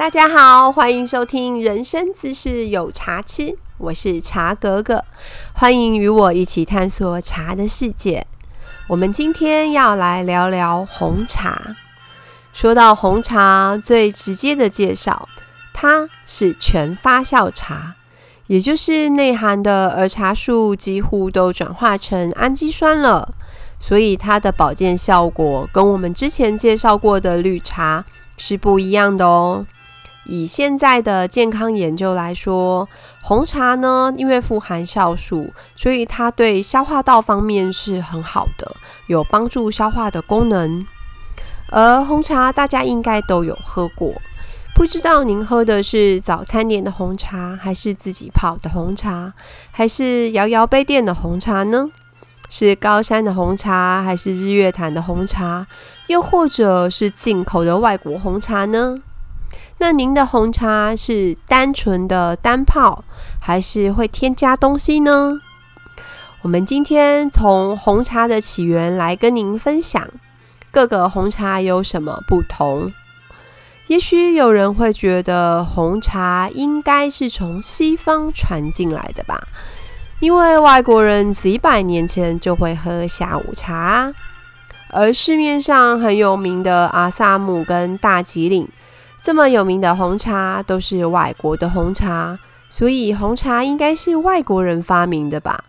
大家好，欢迎收听人生自是有茶吃，我是茶格格，欢迎与我一起探索茶的世界。我们今天要来聊聊红茶。说到红茶，最直接的介绍，它是全发酵茶，也就是内含的儿茶素几乎都转化成氨基酸了，所以它的保健效果跟我们之前介绍过的绿茶是不一样的哦。以现在的健康研究来说，红茶呢，因为富含酵素，所以它对消化道方面是很好的，有帮助消化的功能。而红茶大家应该都有喝过，不知道您喝的是早餐店的红茶，还是自己泡的红茶，还是摇摇杯店的红茶呢？是高山的红茶，还是日月潭的红茶，又或者是进口的外国红茶呢？那您的红茶是单纯的单泡，还是会添加东西呢？我们今天从红茶的起源来跟您分享各个红茶有什么不同。也许有人会觉得红茶应该是从西方传进来的吧，因为外国人几百年前就会喝下午茶，而市面上很有名的阿萨姆跟大吉岭。这么有名的红茶都是外国的红茶，所以红茶应该是外国人发明的吧？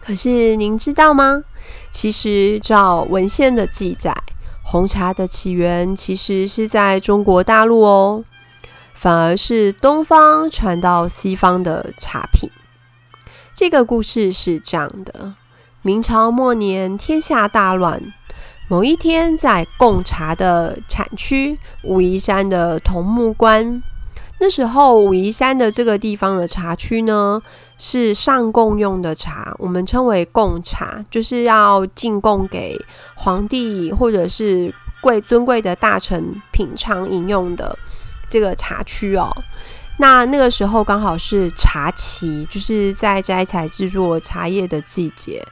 可是您知道吗？其实照文献的记载，红茶的起源其实是在中国大陆哦，反而是东方传到西方的茶品。这个故事是这样的：明朝末年，天下大乱。某一天，在贡茶的产区武夷山的桐木关，那时候武夷山的这个地方的茶区呢，是上贡用的茶，我们称为贡茶，就是要进贡给皇帝或者是贵尊贵的大臣品尝饮用的这个茶区哦。那那个时候刚好是茶期，就是在摘采制作茶叶的季节。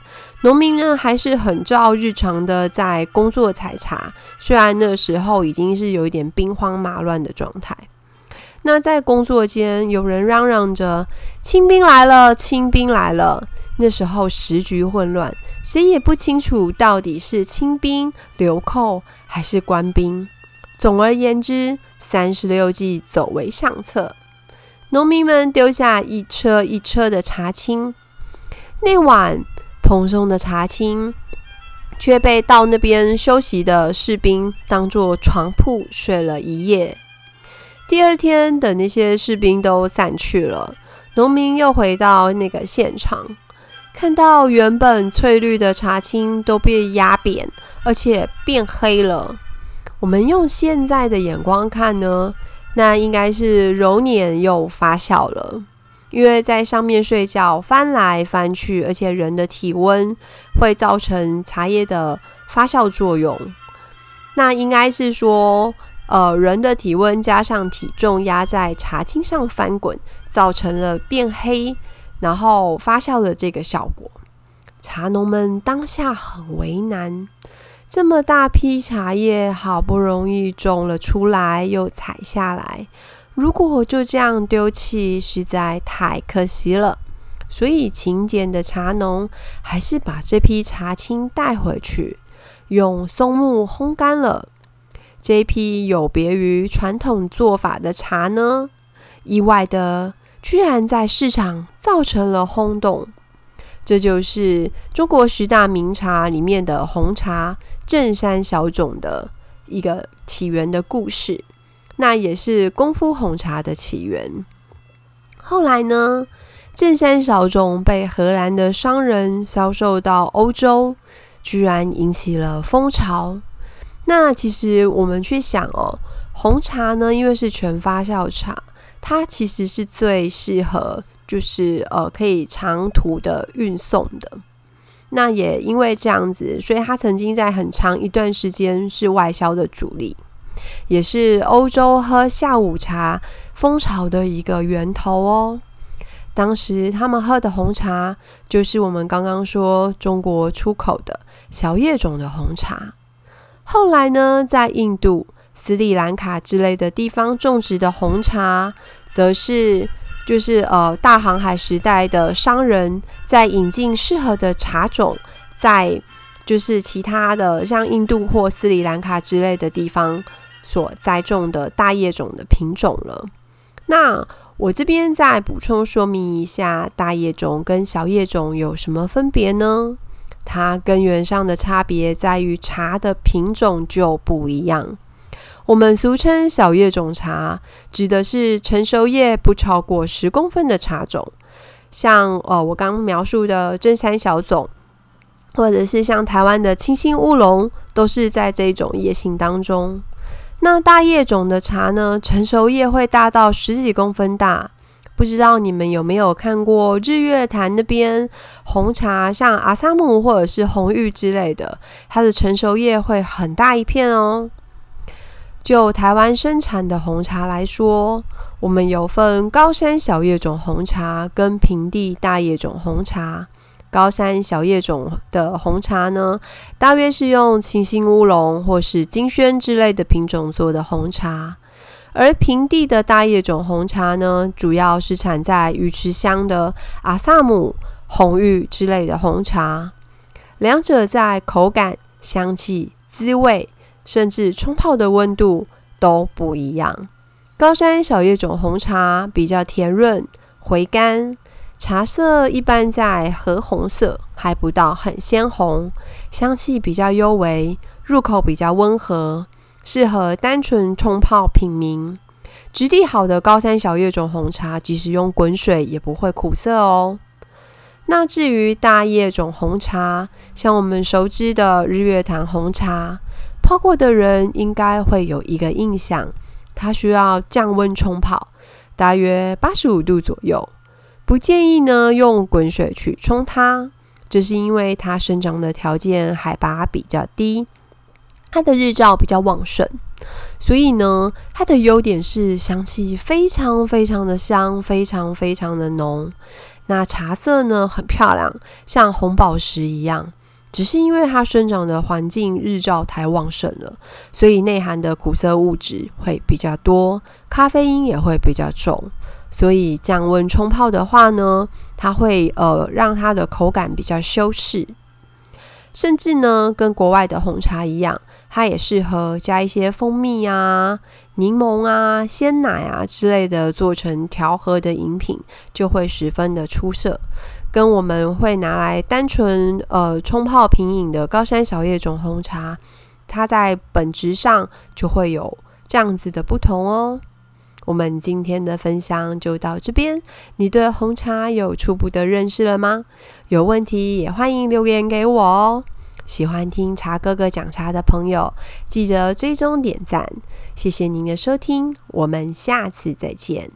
农民呢还是很照日常的在工作采茶，虽然那时候已经是有一点兵荒马乱的状态。那在工作间，有人嚷嚷着“清兵来了，清兵来了”。那时候时局混乱，谁也不清楚到底是清兵、流寇还是官兵。总而言之，三十六计走为上策。农民们丢下一车一车的茶青，那晚蓬松的茶青却被到那边休息的士兵当作床铺睡了一夜。第二天，等那些士兵都散去了，农民又回到那个现场，看到原本翠绿的茶青都被压扁，而且变黑了。我们用现在的眼光看呢？那应该是揉捻又发酵了，因为在上面睡觉翻来翻去，而且人的体温会造成茶叶的发酵作用。那应该是说，呃，人的体温加上体重压在茶青上翻滚，造成了变黑，然后发酵的这个效果。茶农们当下很为难。这么大批茶叶好不容易种了出来，又采下来，如果就这样丢弃，实在太可惜了。所以勤俭的茶农还是把这批茶青带回去，用松木烘干了。这批有别于传统做法的茶呢，意外的居然在市场造成了轰动。这就是中国十大名茶里面的红茶正山小种的一个起源的故事，那也是功夫红茶的起源。后来呢，正山小种被荷兰的商人销售到欧洲，居然引起了风潮。那其实我们去想哦，红茶呢，因为是全发酵茶，它其实是最适合。就是呃，可以长途的运送的。那也因为这样子，所以它曾经在很长一段时间是外销的主力，也是欧洲喝下午茶风潮的一个源头哦。当时他们喝的红茶，就是我们刚刚说中国出口的小叶种的红茶。后来呢，在印度、斯里兰卡之类的地方种植的红茶，则是就是呃大航海时代的商人在引进适合的茶种，在就是其他的像印度或斯里兰卡之类的地方所栽种的大叶种的品种了。那我这边再补充说明一下，大叶种跟小叶种有什么分别呢？它根源上的差别在于茶的品种就不一样。我们俗称小叶种茶，指的是成熟叶不超过十公分的茶种，像呃我刚描述的正山小种，或者是像台湾的清新乌龙，都是在这种叶型当中。那大叶种的茶呢，成熟叶会大到十几公分大。不知道你们有没有看过日月潭那边红茶，像阿萨姆或者是红玉之类的，它的成熟叶会很大一片哦。就台湾生产的红茶来说，我们有分高山小叶种红茶跟平地大叶种红茶。高山小叶种的红茶呢，大约是用清新乌龙或是金萱之类的品种做的红茶，而平地的大叶种红茶呢，主要是产在鱼池乡的阿萨姆、红玉之类的红茶。两者在口感、香气、滋味，甚至冲泡的温度都不一样。高山小叶种红茶比较甜润、回甘。茶色一般在褐红色，还不到很鲜红，香气比较幽微，入口比较温和，适合单纯冲泡品茗。质地好的高山小叶种红茶，即使用滚水也不会苦涩哦。那至于大叶种红茶，像我们熟知的日月潭红茶，泡过的人应该会有一个印象，它需要降温冲泡，大约八十五度左右。不建议呢用滚水去冲它，这是因为它生长的条件海拔比较低，它的日照比较旺盛，所以呢它的优点是香气非常非常的香，非常非常的浓。那茶色呢很漂亮，像红宝石一样，只是因为它生长的环境日照太旺盛了，所以内含的苦涩物质会比较多，咖啡因也会比较重。所以降温冲泡的话呢，它会呃让它的口感比较修饰，甚至呢跟国外的红茶一样，它也适合加一些蜂蜜啊、柠檬啊、鲜奶啊之类的做成调和的饮品，就会十分的出色。跟我们会拿来单纯呃冲泡品饮的高山小叶种红茶，它在本质上就会有这样子的不同哦。我们今天的分享就到这边。你对红茶有初步的认识了吗？有问题也欢迎留言给我哦。喜欢听茶哥哥讲茶的朋友，记得追踪点赞。谢谢您的收听，我们下次再见。